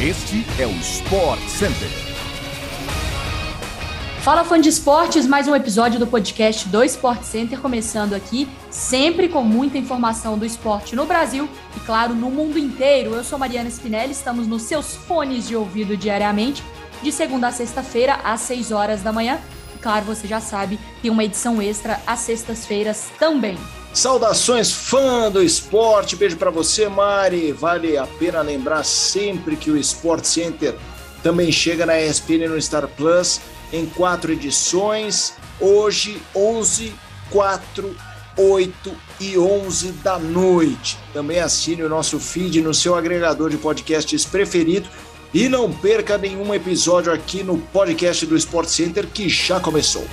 Este é o Sport Center. Fala fã de esportes, mais um episódio do podcast do Sport Center começando aqui, sempre com muita informação do esporte no Brasil e claro, no mundo inteiro. Eu sou Mariana Spinelli, estamos nos seus fones de ouvido diariamente, de segunda a sexta-feira às 6 horas da manhã. E claro, você já sabe, tem uma edição extra às sextas-feiras também. Saudações, fã do esporte. Beijo para você, Mari. Vale a pena lembrar sempre que o Sport Center também chega na ESPN no Star Plus em quatro edições. Hoje, 11, 4, 8 e 11 da noite. Também assine o nosso feed no seu agregador de podcasts preferido. E não perca nenhum episódio aqui no podcast do Sport Center que já começou.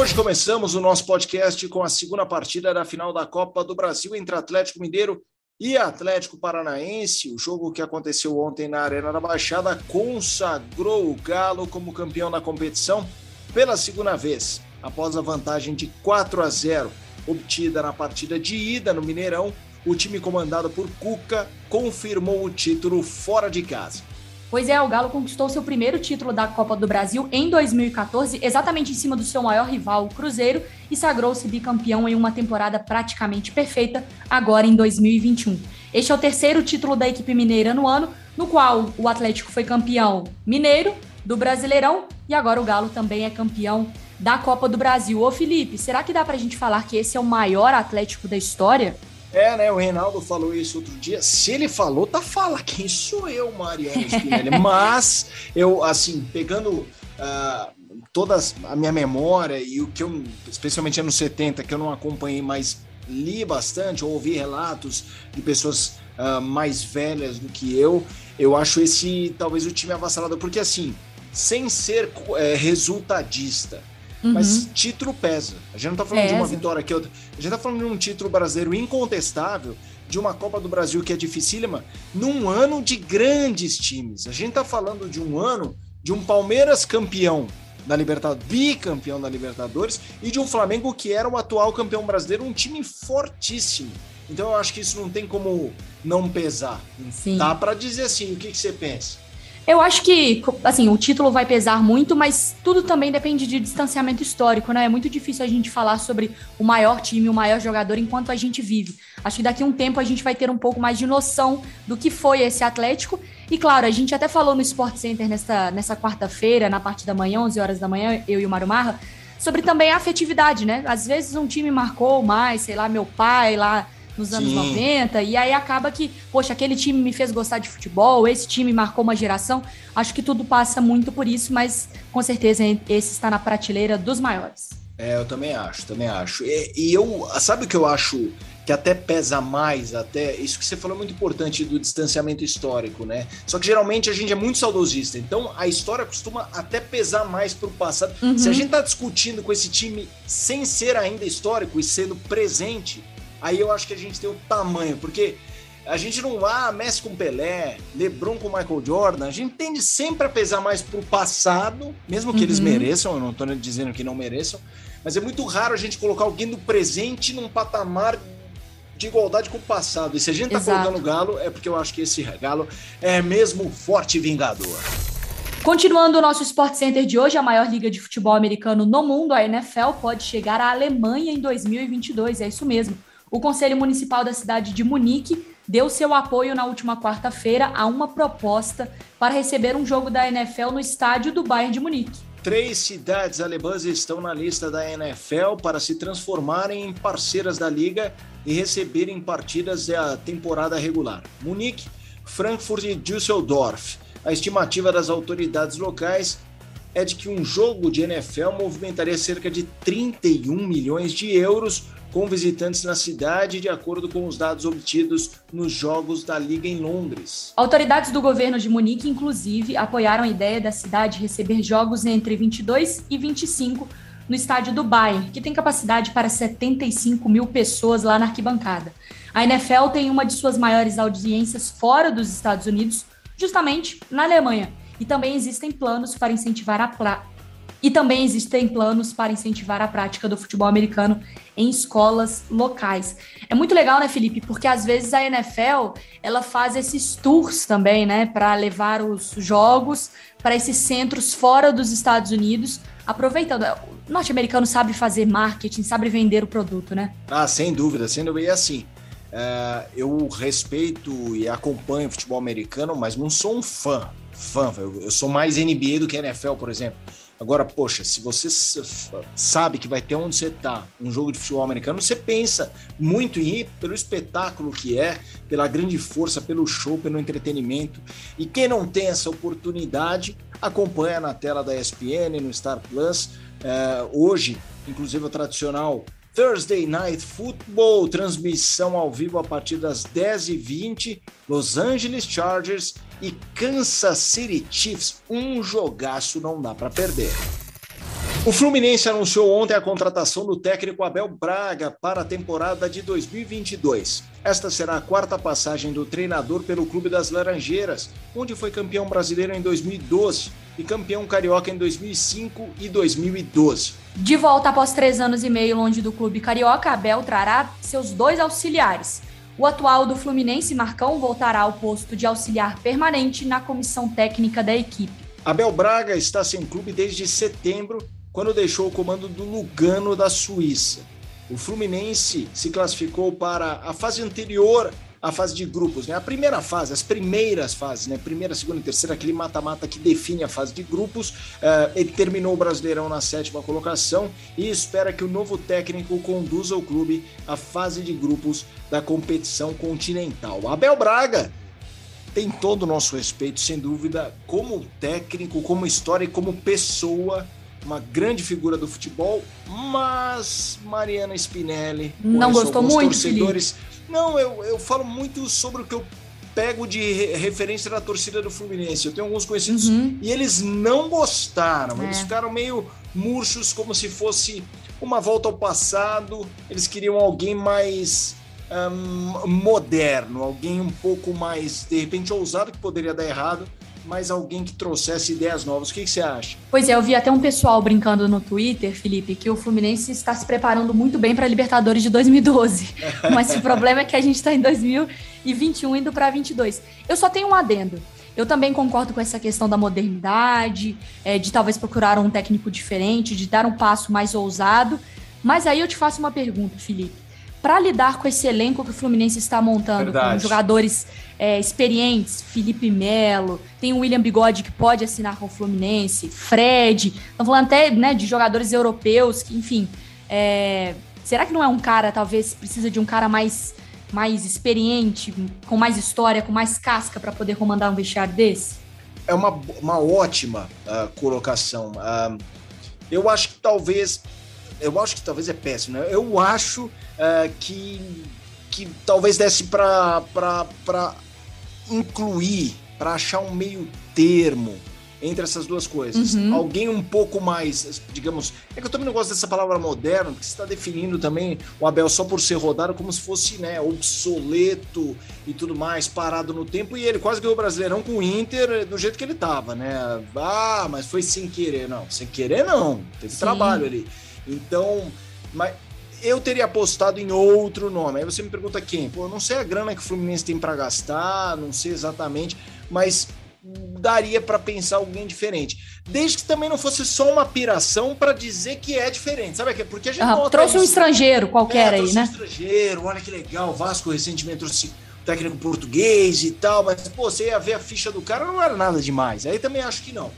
Hoje começamos o nosso podcast com a segunda partida da final da Copa do Brasil entre Atlético Mineiro e Atlético Paranaense. O jogo que aconteceu ontem na Arena da Baixada consagrou o Galo como campeão da competição pela segunda vez, após a vantagem de 4 a 0 obtida na partida de ida no Mineirão. O time comandado por Cuca confirmou o título fora de casa. Pois é, o Galo conquistou seu primeiro título da Copa do Brasil em 2014, exatamente em cima do seu maior rival, o Cruzeiro, e sagrou-se bicampeão em uma temporada praticamente perfeita, agora em 2021. Este é o terceiro título da equipe mineira no ano, no qual o Atlético foi campeão mineiro do Brasileirão e agora o Galo também é campeão da Copa do Brasil. Ô Felipe, será que dá pra gente falar que esse é o maior Atlético da história? É, né? O Reinaldo falou isso outro dia. Se ele falou, tá fala. Quem sou eu, Mariano Spinelli? Mas eu, assim, pegando uh, toda a minha memória e o que eu, especialmente anos 70, que eu não acompanhei, mas li bastante, ou ouvi relatos de pessoas uh, mais velhas do que eu, eu acho esse talvez o time avassalador, porque assim, sem ser é, resultadista, Uhum. Mas título pesa. A gente não tá falando de uma vitória aqui, outra. A gente tá falando de um título brasileiro incontestável, de uma Copa do Brasil que é dificílima, num ano de grandes times. A gente tá falando de um ano de um Palmeiras campeão da Libertadores, bicampeão da Libertadores, e de um Flamengo que era o atual campeão brasileiro, um time fortíssimo. Então eu acho que isso não tem como não pesar. Sim. Dá para dizer assim, o que, que você pensa? Eu acho que, assim, o título vai pesar muito, mas tudo também depende de distanciamento histórico, né? É muito difícil a gente falar sobre o maior time, o maior jogador enquanto a gente vive. Acho que daqui a um tempo a gente vai ter um pouco mais de noção do que foi esse Atlético. E claro, a gente até falou no Sport Center nessa, nessa quarta-feira, na parte da manhã, 11 horas da manhã, eu e o Mário Marra, sobre também a afetividade, né? Às vezes um time marcou mais, sei lá, meu pai lá nos anos Sim. 90, e aí acaba que, poxa, aquele time me fez gostar de futebol, esse time marcou uma geração. Acho que tudo passa muito por isso, mas com certeza esse está na prateleira dos maiores. É, eu também acho, também acho. E, e eu, sabe o que eu acho que até pesa mais, até isso que você falou é muito importante do distanciamento histórico, né? Só que geralmente a gente é muito saudosista, então a história costuma até pesar mais pro passado. Uhum. Se a gente tá discutindo com esse time sem ser ainda histórico e sendo presente, aí eu acho que a gente tem o tamanho, porque a gente não ah, Messi com Pelé, LeBron com Michael Jordan, a gente tende sempre a pesar mais pro passado, mesmo que uhum. eles mereçam, eu não estou dizendo que não mereçam, mas é muito raro a gente colocar alguém do presente num patamar de igualdade com o passado. E se a gente tá Exato. colocando Galo, é porque eu acho que esse Galo é mesmo forte e vingador. Continuando o nosso Sport Center de hoje, a maior liga de futebol americano no mundo, a NFL, pode chegar à Alemanha em 2022. É isso mesmo. O Conselho Municipal da cidade de Munique deu seu apoio na última quarta-feira a uma proposta para receber um jogo da NFL no estádio do Bayern de Munique. Três cidades alemãs estão na lista da NFL para se transformarem em parceiras da liga e receberem partidas da temporada regular: Munique, Frankfurt e Düsseldorf. A estimativa das autoridades locais é de que um jogo de NFL movimentaria cerca de 31 milhões de euros com visitantes na cidade, de acordo com os dados obtidos nos Jogos da Liga em Londres. Autoridades do governo de Munique, inclusive, apoiaram a ideia da cidade receber jogos entre 22 e 25 no estádio do Bayern, que tem capacidade para 75 mil pessoas lá na arquibancada. A NFL tem uma de suas maiores audiências fora dos Estados Unidos, justamente na Alemanha, e também existem planos para incentivar a, E também existem planos para incentivar a prática do futebol americano em escolas locais. É muito legal, né, Felipe? Porque às vezes a NFL ela faz esses tours também, né, para levar os jogos para esses centros fora dos Estados Unidos, aproveitando. O norte-americano sabe fazer marketing, sabe vender o produto, né? Ah, sem dúvida, sem dúvida. E assim, uh, eu respeito e acompanho o futebol americano, mas não sou um fã. Fã, eu sou mais NBA do que NFL, por exemplo. Agora, poxa, se você sabe que vai ter onde você tá, um jogo de futebol americano, você pensa muito em ir pelo espetáculo que é, pela grande força, pelo show, pelo entretenimento. E quem não tem essa oportunidade, acompanha na tela da ESPN, no Star Plus. É, hoje, inclusive o tradicional Thursday Night Football, transmissão ao vivo a partir das 10h20, Los Angeles Chargers e Kansas City Chiefs. Um jogaço não dá para perder. O Fluminense anunciou ontem a contratação do técnico Abel Braga para a temporada de 2022. Esta será a quarta passagem do treinador pelo Clube das Laranjeiras, onde foi campeão brasileiro em 2012 e campeão carioca em 2005 e 2012. De volta após três anos e meio longe do clube carioca, Abel trará seus dois auxiliares. O atual do Fluminense, Marcão, voltará ao posto de auxiliar permanente na comissão técnica da equipe. Abel Braga está sem clube desde setembro, quando deixou o comando do Lugano da Suíça. O Fluminense se classificou para a fase anterior à fase de grupos, né? A primeira fase, as primeiras fases, né? Primeira, segunda e terceira, aquele mata-mata que define a fase de grupos. Uh, ele terminou o Brasileirão na sétima colocação e espera que o novo técnico conduza o clube à fase de grupos da competição continental. Abel Braga tem todo o nosso respeito, sem dúvida, como técnico, como história e como pessoa uma grande figura do futebol, mas Mariana Spinelli. Não gostou muito, torcedores. Felipe. Não, eu, eu falo muito sobre o que eu pego de referência da torcida do Fluminense. Eu tenho alguns conhecidos uhum. e eles não gostaram. É. Eles ficaram meio murchos, como se fosse uma volta ao passado. Eles queriam alguém mais um, moderno, alguém um pouco mais, de repente, ousado, que poderia dar errado mas alguém que trouxesse ideias novas. O que, que, você acha? Pois é, eu vi até um pessoal brincando no Twitter, Felipe, que o Fluminense está se preparando muito bem para a Libertadores de 2012. mas o problema é que a gente está em 2021 indo para 22. Eu só tenho um adendo. Eu também concordo com essa questão da modernidade, é, de talvez procurar um técnico diferente, de dar um passo mais ousado. Mas aí eu te faço uma pergunta, Felipe para lidar com esse elenco que o Fluminense está montando, Verdade. com jogadores é, experientes, Felipe Melo, tem o William Bigode que pode assinar com o Fluminense, Fred, estão falando até né, de jogadores europeus, que, enfim. É, será que não é um cara, talvez, precisa de um cara mais, mais experiente, com mais história, com mais casca para poder comandar um vestiário desse? É uma, uma ótima uh, colocação. Uh, eu acho que talvez. Eu acho que talvez é péssimo, né? Eu acho uh, que, que talvez desse para incluir, para achar um meio termo entre essas duas coisas. Uhum. Alguém um pouco mais, digamos. É que eu também não gosto dessa palavra moderno, porque você está definindo também o Abel só por ser rodado como se fosse né, obsoleto e tudo mais, parado no tempo. E ele quase ganhou o Brasileirão com o Inter do jeito que ele estava, né? Ah, mas foi sem querer. Não, sem querer não. Teve Sim. trabalho ali. Então, mas eu teria apostado em outro nome. Aí você me pergunta quem? Pô, eu não sei a grana que o Fluminense tem para gastar, não sei exatamente, mas daria para pensar alguém diferente. Desde que também não fosse só uma piração para dizer que é diferente, sabe? Porque a gente ah, trouxe um estrangeiro qualquer é, aí, né? Um estrangeiro, olha que legal. Vasco recentemente trouxe técnico português e tal, mas pô, você ia ver a ficha do cara, não era nada demais. Aí também acho que não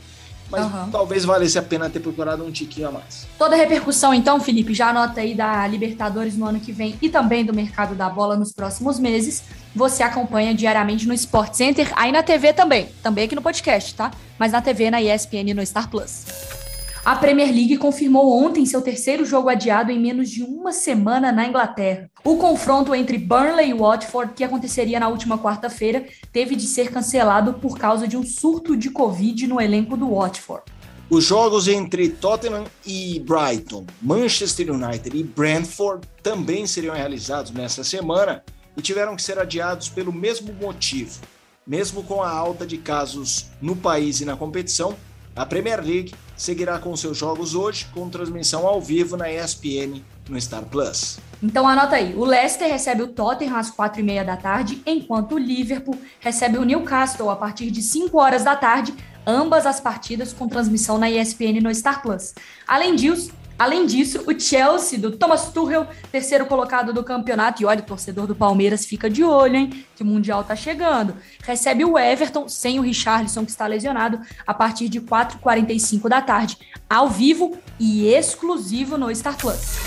mas uhum. talvez valesse a pena ter procurado um tiquinho a mais. Toda a repercussão, então, Felipe, já anota aí da Libertadores no ano que vem e também do mercado da bola nos próximos meses. Você acompanha diariamente no Sport Center, aí na TV também, também aqui no podcast, tá? Mas na TV, na ESPN e no Star Plus. A Premier League confirmou ontem seu terceiro jogo adiado em menos de uma semana na Inglaterra. O confronto entre Burnley e Watford, que aconteceria na última quarta-feira, teve de ser cancelado por causa de um surto de Covid no elenco do Watford. Os jogos entre Tottenham e Brighton, Manchester United e Brentford também seriam realizados nesta semana e tiveram que ser adiados pelo mesmo motivo. Mesmo com a alta de casos no país e na competição, a Premier League seguirá com seus jogos hoje, com transmissão ao vivo na ESPN no Star Plus. Então anota aí, o Leicester recebe o Tottenham às quatro e meia da tarde, enquanto o Liverpool recebe o Newcastle a partir de 5 horas da tarde, ambas as partidas com transmissão na ESPN no Star Plus. Além disso, Além disso, o Chelsea, do Thomas Tuchel, terceiro colocado do campeonato, e olha, o torcedor do Palmeiras fica de olho, hein, que o Mundial tá chegando, recebe o Everton, sem o Richarlison, que está lesionado, a partir de 4h45 da tarde, ao vivo e exclusivo no Star Plus.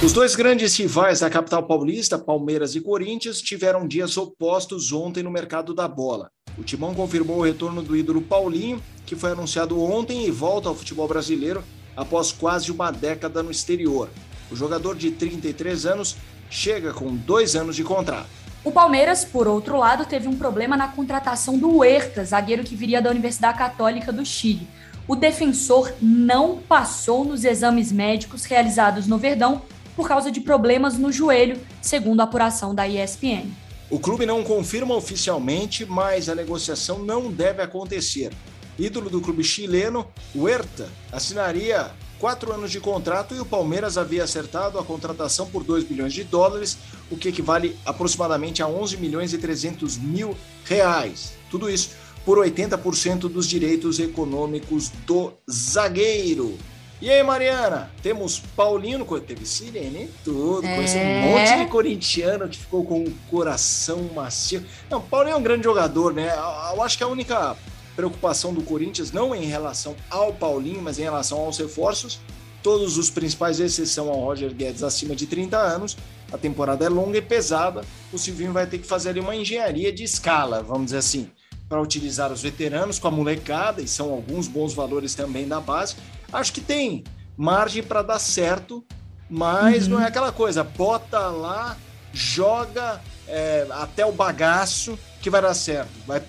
Os dois grandes rivais da capital paulista, Palmeiras e Corinthians, tiveram dias opostos ontem no mercado da bola. O Timão confirmou o retorno do ídolo Paulinho, que foi anunciado ontem e volta ao futebol brasileiro após quase uma década no exterior. O jogador de 33 anos chega com dois anos de contrato. O Palmeiras, por outro lado, teve um problema na contratação do Huerta, zagueiro que viria da Universidade Católica do Chile. O defensor não passou nos exames médicos realizados no Verdão por causa de problemas no joelho, segundo a apuração da ESPN. O clube não confirma oficialmente, mas a negociação não deve acontecer ídolo do clube chileno, Huerta, assinaria quatro anos de contrato e o Palmeiras havia acertado a contratação por 2 bilhões de dólares, o que equivale aproximadamente a 11 milhões e 300 mil reais. Tudo isso por 80% dos direitos econômicos do zagueiro. E aí, Mariana, temos Paulinho, teve Sirene tudo, é... conheci um monte de corintiano que ficou com o coração macio. Não, Paulinho é um grande jogador, né? Eu acho que a única preocupação do Corinthians não em relação ao Paulinho, mas em relação aos reforços. Todos os principais exceção ao Roger Guedes acima de 30 anos. A temporada é longa e pesada. O Silvinho vai ter que fazer ali uma engenharia de escala, vamos dizer assim, para utilizar os veteranos com a molecada, e são alguns bons valores também da base. Acho que tem margem para dar certo, mas uhum. não é aquela coisa, bota lá, joga é, até o bagaço que vai dar certo. Vai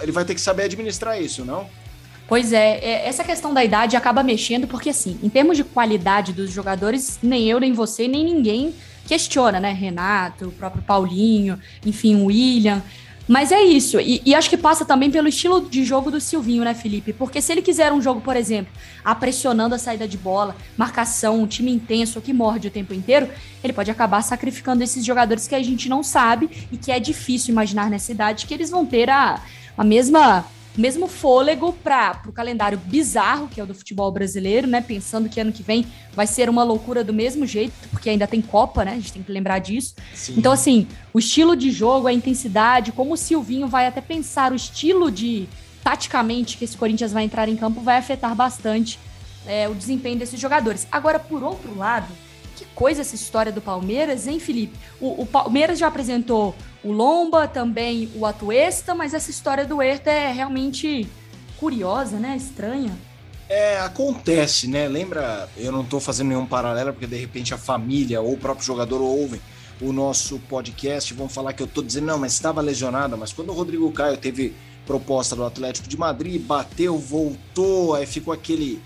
ele vai ter que saber administrar isso, não? Pois é, é, essa questão da idade acaba mexendo, porque assim, em termos de qualidade dos jogadores, nem eu, nem você, nem ninguém questiona, né? Renato, o próprio Paulinho, enfim, o William. Mas é isso, e, e, acho que passa também pelo estilo de jogo do Silvinho, né, Felipe? Porque se ele quiser um jogo, por exemplo, pressionando a saída de bola, marcação, um time intenso que morde o tempo inteiro, ele pode acabar sacrificando esses jogadores que a gente não sabe e que é difícil imaginar nessa idade que eles vão ter a a mesma mesmo fôlego para o calendário bizarro que é o do futebol brasileiro, né? Pensando que ano que vem vai ser uma loucura do mesmo jeito, porque ainda tem Copa, né? A gente tem que lembrar disso. Sim. Então, assim, o estilo de jogo, a intensidade, como o Silvinho vai até pensar o estilo de taticamente que esse Corinthians vai entrar em campo, vai afetar bastante é, o desempenho desses jogadores. Agora, por outro lado, que coisa essa história do Palmeiras, hein, Felipe? O, o Palmeiras já apresentou o Lomba, também o Atuesta, mas essa história do Herta é realmente curiosa, né? Estranha. É, acontece, né? Lembra, eu não estou fazendo nenhum paralelo, porque de repente a família ou o próprio jogador ouvem o nosso podcast vão falar que eu estou dizendo, não, mas estava lesionado. Mas quando o Rodrigo Caio teve proposta do Atlético de Madrid, bateu, voltou, aí ficou aquele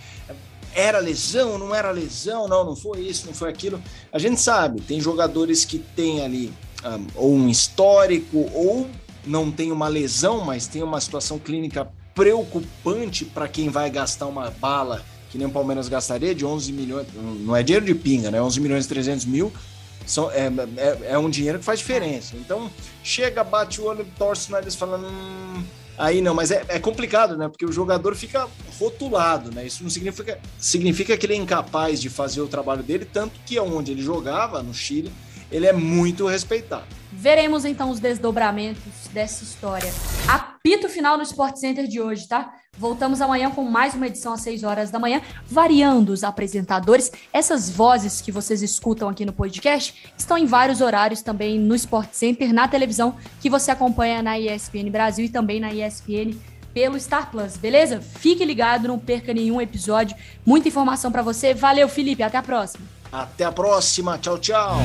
era lesão, não era lesão, não, não foi isso, não foi aquilo. A gente sabe, tem jogadores que têm ali um, ou um histórico ou não tem uma lesão, mas tem uma situação clínica preocupante para quem vai gastar uma bala que nem o Palmeiras gastaria de 11 milhões, não é dinheiro de pinga, né? 11 milhões e 300 mil são, é, é, é um dinheiro que faz diferença. Então, chega, bate o olho, torce o nariz falando. Hum, Aí não, mas é, é, complicado, né? Porque o jogador fica rotulado, né? Isso não significa, significa que ele é incapaz de fazer o trabalho dele, tanto que onde ele jogava, no Chile, ele é muito respeitado. Veremos então os desdobramentos dessa história. Apito final no Sport Center de hoje, tá? Voltamos amanhã com mais uma edição às 6 horas da manhã, variando os apresentadores. Essas vozes que vocês escutam aqui no podcast estão em vários horários também no Sport Center, na televisão, que você acompanha na ESPN Brasil e também na ESPN pelo Star Plus, beleza? Fique ligado, não perca nenhum episódio. Muita informação para você. Valeu, Felipe, até a próxima. Até a próxima. Tchau, tchau.